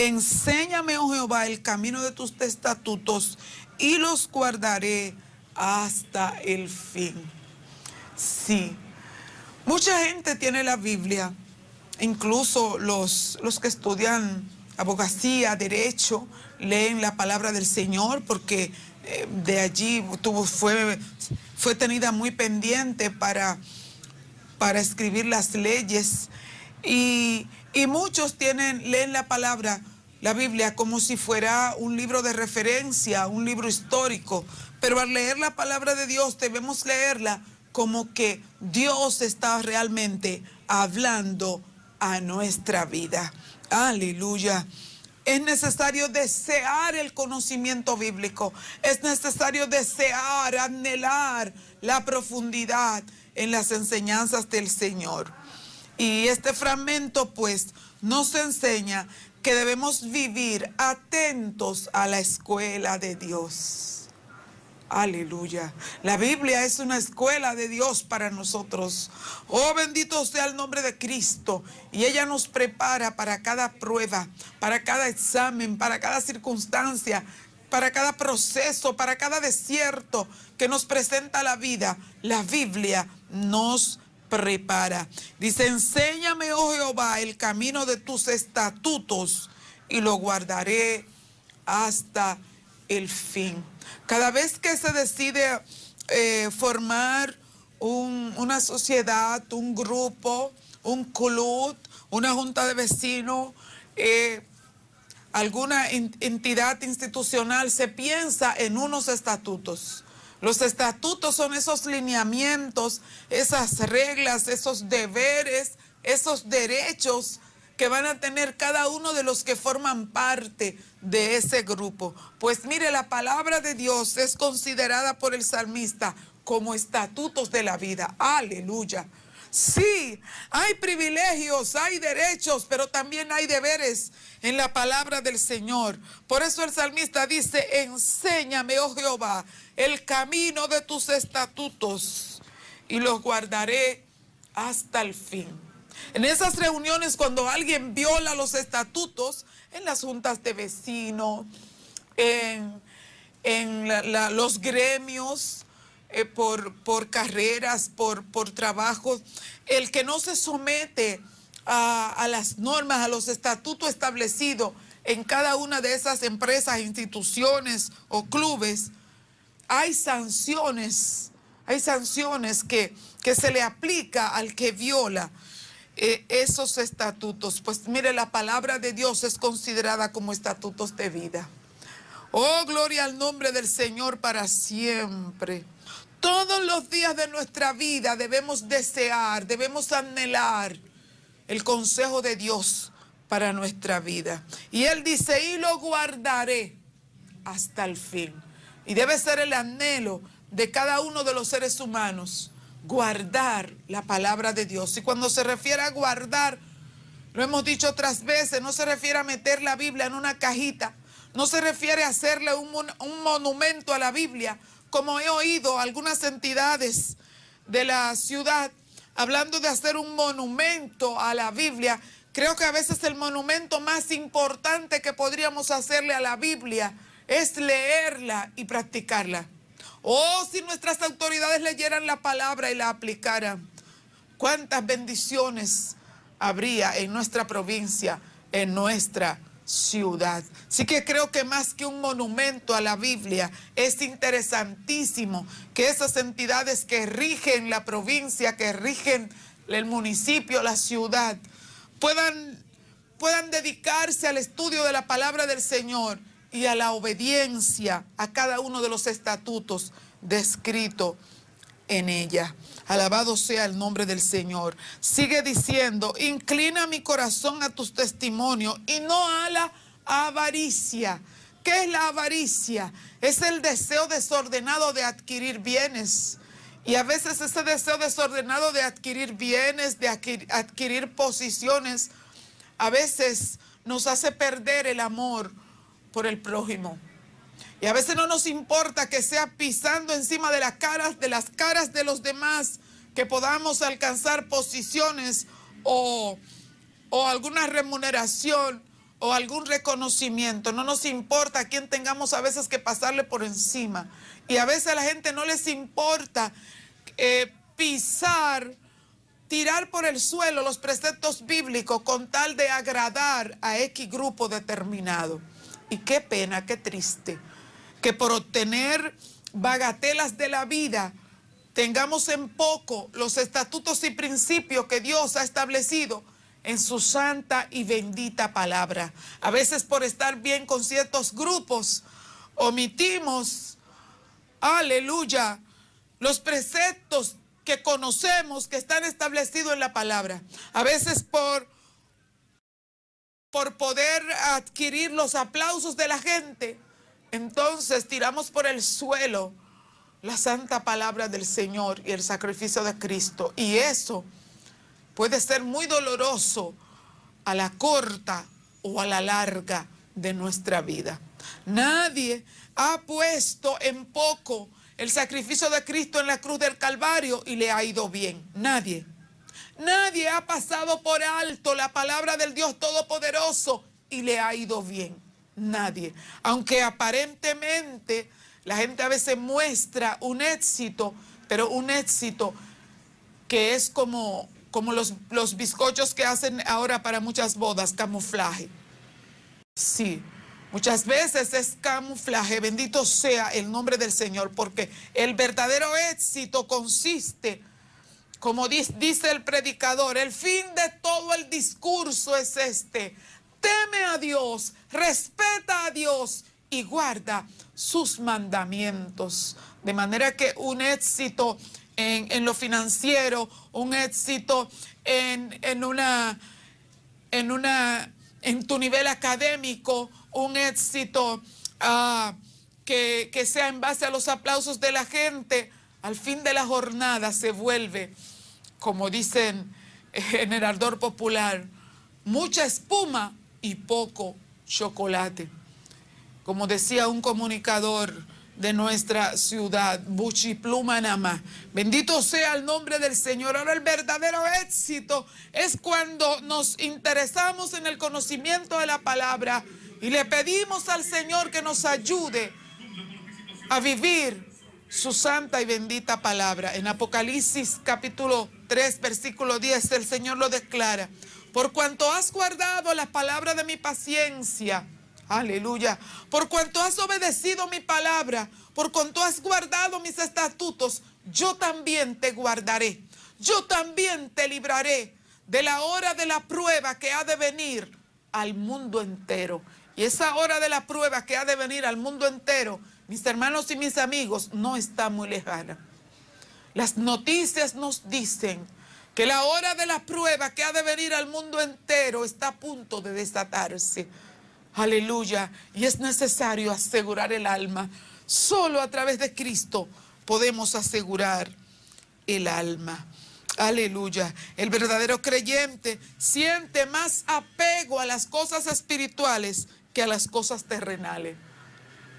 Enséñame, oh Jehová, el camino de tus estatutos y los guardaré hasta el fin. Sí, mucha gente tiene la Biblia, incluso los, los que estudian abogacía, derecho, leen la palabra del Señor porque eh, de allí tuvo, fue, fue tenida muy pendiente para, para escribir las leyes. Y, y muchos tienen, leen la palabra, la Biblia, como si fuera un libro de referencia, un libro histórico. Pero al leer la palabra de Dios debemos leerla como que Dios está realmente hablando a nuestra vida. Aleluya. Es necesario desear el conocimiento bíblico. Es necesario desear, anhelar la profundidad en las enseñanzas del Señor. Y este fragmento pues nos enseña que debemos vivir atentos a la escuela de Dios. Aleluya. La Biblia es una escuela de Dios para nosotros. Oh, bendito sea el nombre de Cristo. Y ella nos prepara para cada prueba, para cada examen, para cada circunstancia, para cada proceso, para cada desierto que nos presenta la vida. La Biblia nos prepara. Dice, enséñame, oh Jehová, el camino de tus estatutos y lo guardaré hasta el fin. Cada vez que se decide eh, formar una sociedad, un grupo, un club, una junta de vecinos, eh, alguna entidad institucional, se piensa en unos estatutos. Los estatutos son esos lineamientos, esas reglas, esos deberes, esos derechos que van a tener cada uno de los que forman parte de ese grupo. Pues mire, la palabra de Dios es considerada por el salmista como estatutos de la vida. Aleluya. Sí, hay privilegios, hay derechos, pero también hay deberes en la palabra del Señor. Por eso el salmista dice, enséñame, oh Jehová, el camino de tus estatutos y los guardaré hasta el fin. En esas reuniones cuando alguien viola los estatutos, en las juntas de vecinos, en, los gremios, eh, por, por, carreras, por, por trabajos, el que no se somete a, a las normas, a los estatutos establecidos en cada una de esas empresas, instituciones o clubes, hay sanciones, hay sanciones que, que se le aplica al que viola. Eh, esos estatutos. Pues mire, la palabra de Dios es considerada como estatutos de vida. Oh, gloria al nombre del Señor para siempre. Todos los días de nuestra vida debemos desear, debemos anhelar el consejo de Dios para nuestra vida. Y Él dice, y lo guardaré hasta el fin. Y debe ser el anhelo de cada uno de los seres humanos guardar la palabra de Dios. Y cuando se refiere a guardar, lo hemos dicho otras veces, no se refiere a meter la Biblia en una cajita, no se refiere a hacerle un, un monumento a la Biblia, como he oído algunas entidades de la ciudad hablando de hacer un monumento a la Biblia. Creo que a veces el monumento más importante que podríamos hacerle a la Biblia es leerla y practicarla. Oh, si nuestras autoridades leyeran la palabra y la aplicaran, cuántas bendiciones habría en nuestra provincia, en nuestra ciudad. Así que creo que más que un monumento a la Biblia, es interesantísimo que esas entidades que rigen la provincia, que rigen el municipio, la ciudad, puedan, puedan dedicarse al estudio de la palabra del Señor y a la obediencia a cada uno de los estatutos descritos en ella. Alabado sea el nombre del Señor. Sigue diciendo, inclina mi corazón a tus testimonios y no a la avaricia. ¿Qué es la avaricia? Es el deseo desordenado de adquirir bienes. Y a veces ese deseo desordenado de adquirir bienes, de adquirir posiciones, a veces nos hace perder el amor por el prójimo. Y a veces no nos importa que sea pisando encima de las caras, de las caras de los demás, que podamos alcanzar posiciones o, alguna remuneración o algún reconocimiento. No nos importa a quién tengamos a veces que pasarle por encima. Y a veces a la gente no les importa eh, pisar, tirar por el suelo los preceptos bíblicos con tal de agradar a X grupo determinado. Y qué pena, qué triste, que por obtener bagatelas de la vida tengamos en poco los estatutos y principios que Dios ha establecido en su santa y bendita palabra. A veces por estar bien con ciertos grupos, omitimos, aleluya, los preceptos que conocemos que están establecidos en la palabra. A veces por, por poder adquirir los aplausos de la gente, entonces tiramos por el suelo la santa palabra del Señor y el sacrificio de Cristo. Y eso puede ser muy doloroso a la corta o a la larga de nuestra vida. Nadie ha puesto en poco el sacrificio de Cristo en la cruz del Calvario y le ha ido bien. Nadie. Nadie ha pasado por alto la palabra del Dios Todopoderoso y le ha ido bien. Nadie. Aunque aparentemente la gente a veces muestra un éxito, pero un éxito que es como como los, los bizcochos que hacen ahora para muchas bodas, camuflaje. Sí, muchas veces es camuflaje, bendito sea el nombre del Señor, porque el verdadero éxito consiste, como dice el predicador, el fin de todo el discurso es este, teme a Dios, respeta a Dios y guarda sus mandamientos. De manera que un éxito en, lo financiero, un éxito en, una, en, una, en tu nivel académico, un éxito ah, que, que sea en base a los aplausos de la gente, al fin de la jornada se vuelve, como dicen en el ardor popular, mucha espuma y poco chocolate. Como decía un comunicador, de nuestra ciudad, Buchipluma Nama. Bendito sea el nombre del Señor. Ahora el verdadero éxito es cuando nos interesamos en el conocimiento de la palabra y le pedimos al Señor que nos ayude a vivir su santa y bendita palabra. En Apocalipsis capítulo 3, versículo 10, el Señor lo declara. Por cuanto has guardado la palabra de mi paciencia, Aleluya. Por cuanto has obedecido mi palabra, por cuanto has guardado mis estatutos, yo también te guardaré. Yo también te libraré de la hora de la prueba que ha de venir al mundo entero. Y esa hora de la prueba que ha de venir al mundo entero, mis hermanos y mis amigos, no está muy lejana. Las noticias nos dicen que la hora de la prueba que ha de venir al mundo entero está a punto de desatarse. Aleluya. Y es necesario asegurar el alma. Solo a través de Cristo podemos asegurar el alma. Aleluya. El verdadero creyente siente más apego a las cosas espirituales que a las cosas terrenales.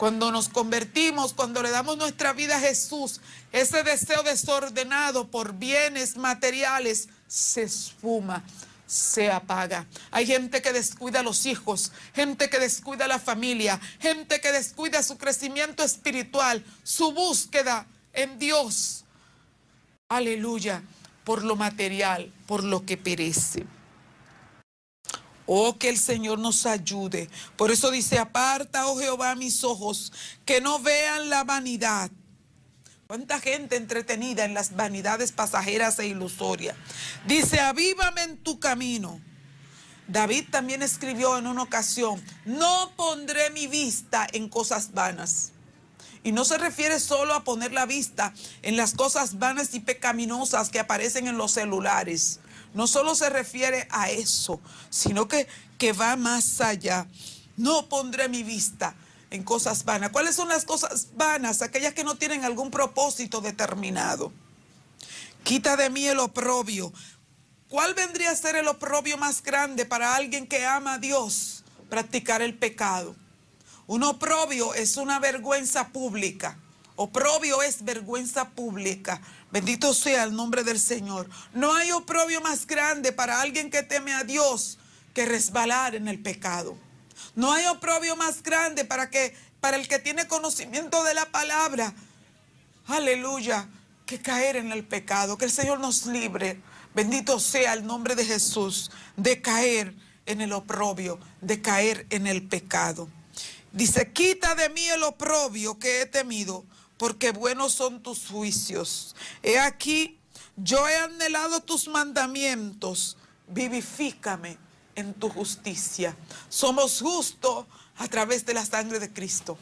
Cuando nos convertimos, cuando le damos nuestra vida a Jesús, ese deseo desordenado por bienes materiales se esfuma se apaga. Hay gente que descuida a los hijos, gente que descuida a la familia, gente que descuida su crecimiento espiritual, su búsqueda en Dios. Aleluya, por lo material, por lo que perece. Oh, que el Señor nos ayude. Por eso dice, aparta, oh Jehová, mis ojos, que no vean la vanidad ¿Cuánta gente entretenida en las vanidades pasajeras e ilusorias? Dice, avívame en tu camino. David también escribió en una ocasión, no pondré mi vista en cosas vanas. Y no se refiere solo a poner la vista en las cosas vanas y pecaminosas que aparecen en los celulares. No solo se refiere a eso, sino que, que va más allá. No pondré mi vista en cosas vanas. ¿Cuáles son las cosas vanas? Aquellas que no tienen algún propósito determinado. Quita de mí el oprobio. ¿Cuál vendría a ser el oprobio más grande para alguien que ama a Dios? Practicar el pecado. Un oprobio es una vergüenza pública. Oprobio es vergüenza pública. Bendito sea el nombre del Señor. No hay oprobio más grande para alguien que teme a Dios que resbalar en el pecado. No hay oprobio más grande para que para el que tiene conocimiento de la palabra. Aleluya, que caer en el pecado, que el Señor nos libre. Bendito sea el nombre de Jesús de caer en el oprobio, de caer en el pecado. Dice, quita de mí el oprobio que he temido, porque buenos son tus juicios. He aquí, yo he anhelado tus mandamientos, vivifícame en tu justicia. Somos justos a través de la sangre de Cristo.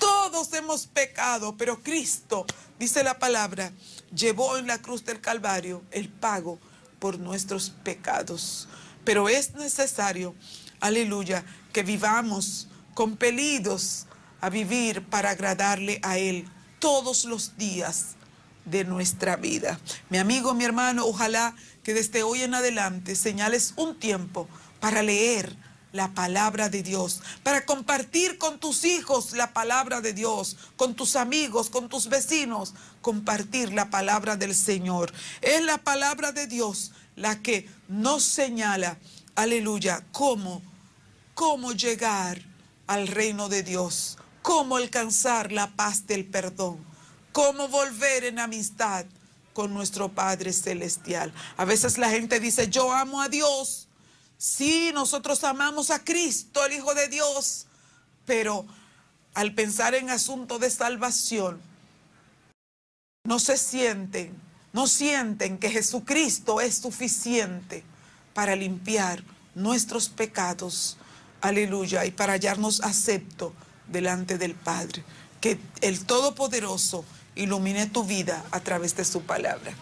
Todos hemos pecado, pero Cristo, dice la palabra, llevó en la cruz del Calvario el pago por nuestros pecados. Pero es necesario, aleluya, que vivamos compelidos a vivir para agradarle a Él todos los días de nuestra vida. Mi amigo, mi hermano, ojalá que desde hoy en adelante señales un tiempo para leer la palabra de Dios, para compartir con tus hijos la palabra de Dios, con tus amigos, con tus vecinos, compartir la palabra del Señor. Es la palabra de Dios la que nos señala, aleluya, cómo, cómo llegar al reino de Dios, cómo alcanzar la paz del perdón, cómo volver en amistad con nuestro Padre Celestial. A veces la gente dice, yo amo a Dios. Sí, nosotros amamos a Cristo, el Hijo de Dios, pero al pensar en asunto de salvación, no se sienten, no sienten que Jesucristo es suficiente para limpiar nuestros pecados aleluya, y para hallarnos acepto delante del Padre. Que el Todopoderoso ilumine tu vida a través de su palabra.